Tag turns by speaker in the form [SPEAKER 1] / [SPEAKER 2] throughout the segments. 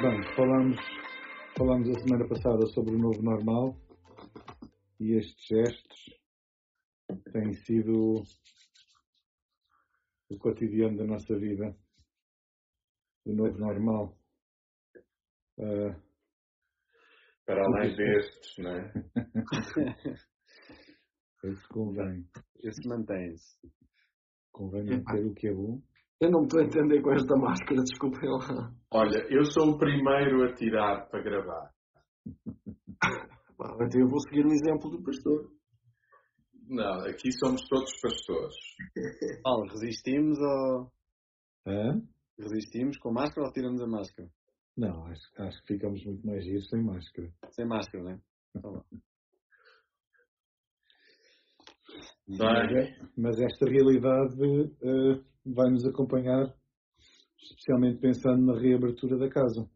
[SPEAKER 1] Bem, falamos, falamos a semana passada sobre o novo normal e estes gestos têm sido o cotidiano da nossa vida, o novo normal. Uh,
[SPEAKER 2] Para além destes, não é?
[SPEAKER 1] Esse convém.
[SPEAKER 3] Esse mantém-se.
[SPEAKER 1] Convém manter o que é bom.
[SPEAKER 4] Eu não me estou a entender com esta máscara, desculpem lá.
[SPEAKER 2] Olha, eu sou o primeiro a tirar para gravar.
[SPEAKER 4] Então eu vou seguir o exemplo do pastor.
[SPEAKER 2] Não, aqui somos todos pastores.
[SPEAKER 3] Paulo, resistimos ou.
[SPEAKER 1] Hã?
[SPEAKER 3] Resistimos com máscara ou tiramos a máscara?
[SPEAKER 1] Não, acho, acho que ficamos muito mais giros sem máscara.
[SPEAKER 3] Sem máscara, não é? Então.
[SPEAKER 2] Bem,
[SPEAKER 1] Mas esta realidade eh, vai nos acompanhar, especialmente pensando na reabertura da casa.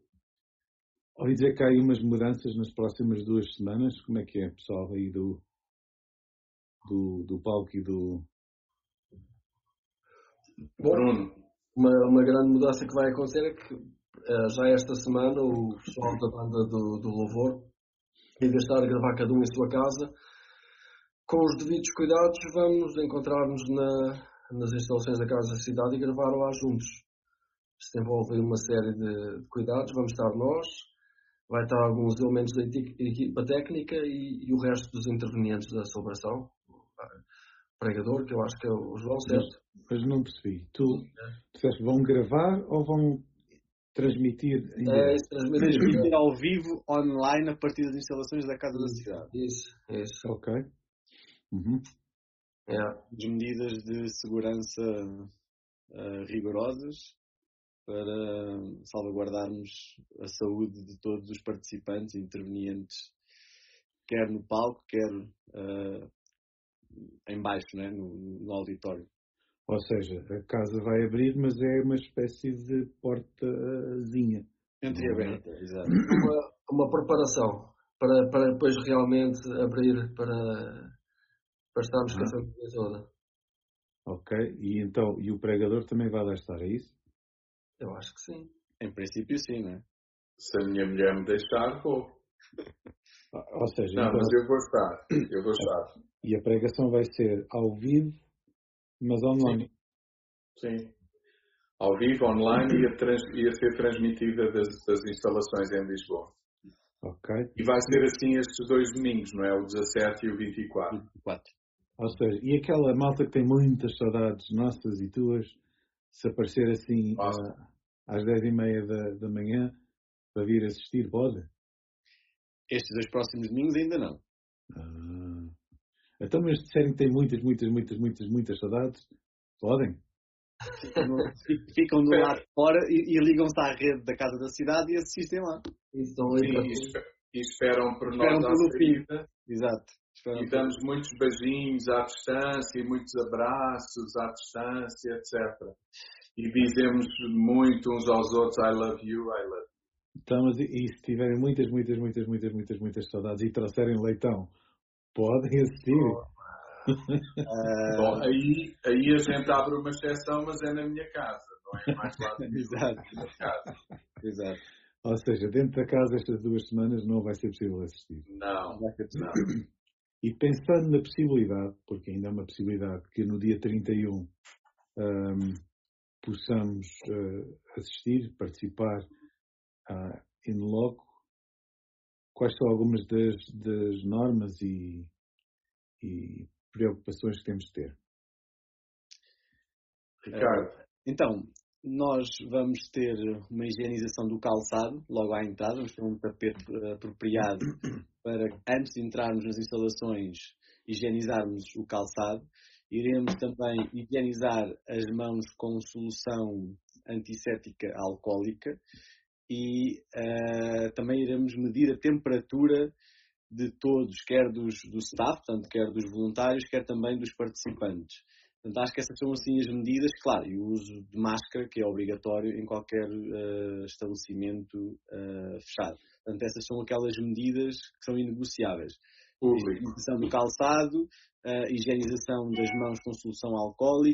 [SPEAKER 1] Ouvi dizer que há aí umas mudanças nas próximas duas semanas. Como é que é, pessoal, aí do, do, do palco e do.
[SPEAKER 2] Bruno,
[SPEAKER 4] uma, uma grande mudança que vai acontecer é que eh, já esta semana o pessoal da banda do, do Louvor, em vez de estar a gravar cada um em sua casa, com os devidos cuidados, vamos encontrar-nos na, nas instalações da Casa da Cidade e gravar lá juntos. Isto envolve uma série de, de cuidados, vamos estar nós, vai estar alguns elementos da equipa técnica e, e o resto dos intervenientes da celebração. O pregador, que eu acho que é o João, certo?
[SPEAKER 1] Mas não percebi. Tu disseste vão gravar ou vão transmitir
[SPEAKER 4] É, isso transmitir.
[SPEAKER 3] Transmitir ao vivo, online, a partir das instalações da Casa da Cidade.
[SPEAKER 4] Isso, isso.
[SPEAKER 1] Ok. Uhum.
[SPEAKER 4] É.
[SPEAKER 3] As medidas de segurança eh, rigorosas para salvaguardarmos a saúde de todos os participantes e intervenientes, quer no palco, quer eh, em baixo, né, no, no auditório.
[SPEAKER 1] Ou seja, a casa vai abrir, mas é uma espécie de portazinha.
[SPEAKER 3] Entreaberta, exato.
[SPEAKER 4] Uma, uma preparação para, para depois realmente abrir para, para estarmos com a família toda.
[SPEAKER 1] Ok? E então, e o pregador também vai lá estar, é isso?
[SPEAKER 4] Eu acho que sim.
[SPEAKER 3] Em princípio, sim, né?
[SPEAKER 2] se a minha mulher me deixar, vou.
[SPEAKER 1] Ah, Ou seja,
[SPEAKER 2] Não,
[SPEAKER 1] então-
[SPEAKER 2] mas eu vou estar. Eu vou estar.
[SPEAKER 1] e a pregação vai ser ao vivo, mas online.
[SPEAKER 2] Sim. Ao vivo, online, ia, trans- ia ser transmitida das, das instalações em Lisboa.
[SPEAKER 1] Ok?
[SPEAKER 2] E vai ser assim estes dois domingos, não é? O 17 e o 24.
[SPEAKER 3] 24.
[SPEAKER 1] Ou seja, e aquela malta que tem muitas saudades nossas e tuas, se aparecer assim
[SPEAKER 2] Nossa.
[SPEAKER 1] ah, às 10 e meia da, da manhã para vir assistir, pode?
[SPEAKER 3] Estes dois próximos domingos ainda não.
[SPEAKER 1] Ah. Então, mas se disserem que têm muitas, muitas, muitas, muitas, muitas saudades, podem?
[SPEAKER 3] Ficam do lado de fora e, e ligam-se à rede da Casa da Cidade e assistem lá.
[SPEAKER 4] E estão
[SPEAKER 2] e e esperam por
[SPEAKER 3] Esperam
[SPEAKER 2] nós à
[SPEAKER 3] pelo fim.
[SPEAKER 2] saída.
[SPEAKER 3] Exato.
[SPEAKER 2] E damos muitos beijinhos à distância, e muitos abraços à distância, etc. E dizemos muito uns aos outros, I love you, I love you.
[SPEAKER 1] Então, e, se tiverem muitas, muitas, muitas, muitas, muitas, muitas saudades e trouxerem leitão, podem assistir?
[SPEAKER 3] Ah,
[SPEAKER 2] Bom, aí, aí a gente abre uma exceção, mas é na minha casa, não é mais lá na
[SPEAKER 3] Exato.
[SPEAKER 2] casa.
[SPEAKER 3] Exato.
[SPEAKER 1] Ou seja, dentro da casa estas duas semanas não vai ser possível assistir.
[SPEAKER 2] Não, não.
[SPEAKER 1] E pensando na possibilidade, porque ainda é uma possibilidade, que no dia 31 ahm, possamos ah, assistir, participar ah, in loco, quais são algumas das, das normas e, e preocupações que temos de ter?
[SPEAKER 2] Ricardo,
[SPEAKER 3] Então, nós vamos ter uma higienização do calçado logo à entrada, vamos ter um tapete eh, apropriado para, antes de entrarmos nas instalações, higienizarmos o calçado. Iremos também higienizar as mãos com solução antisséptica alcoólica e eh, também iremos medir a temperatura de todos, quer dos, do staff, portanto, quer dos voluntários, quer também dos participantes. Portanto, acho que essas são assim as medidas, claro, e o uso de máscara, que é obrigatório em qualquer eh, estabelecimento eh, fechado. Portanto, essas são aquelas medidas que são inegociáveis. Higienização do calçado, a higienização das mãos com solução alcoólica,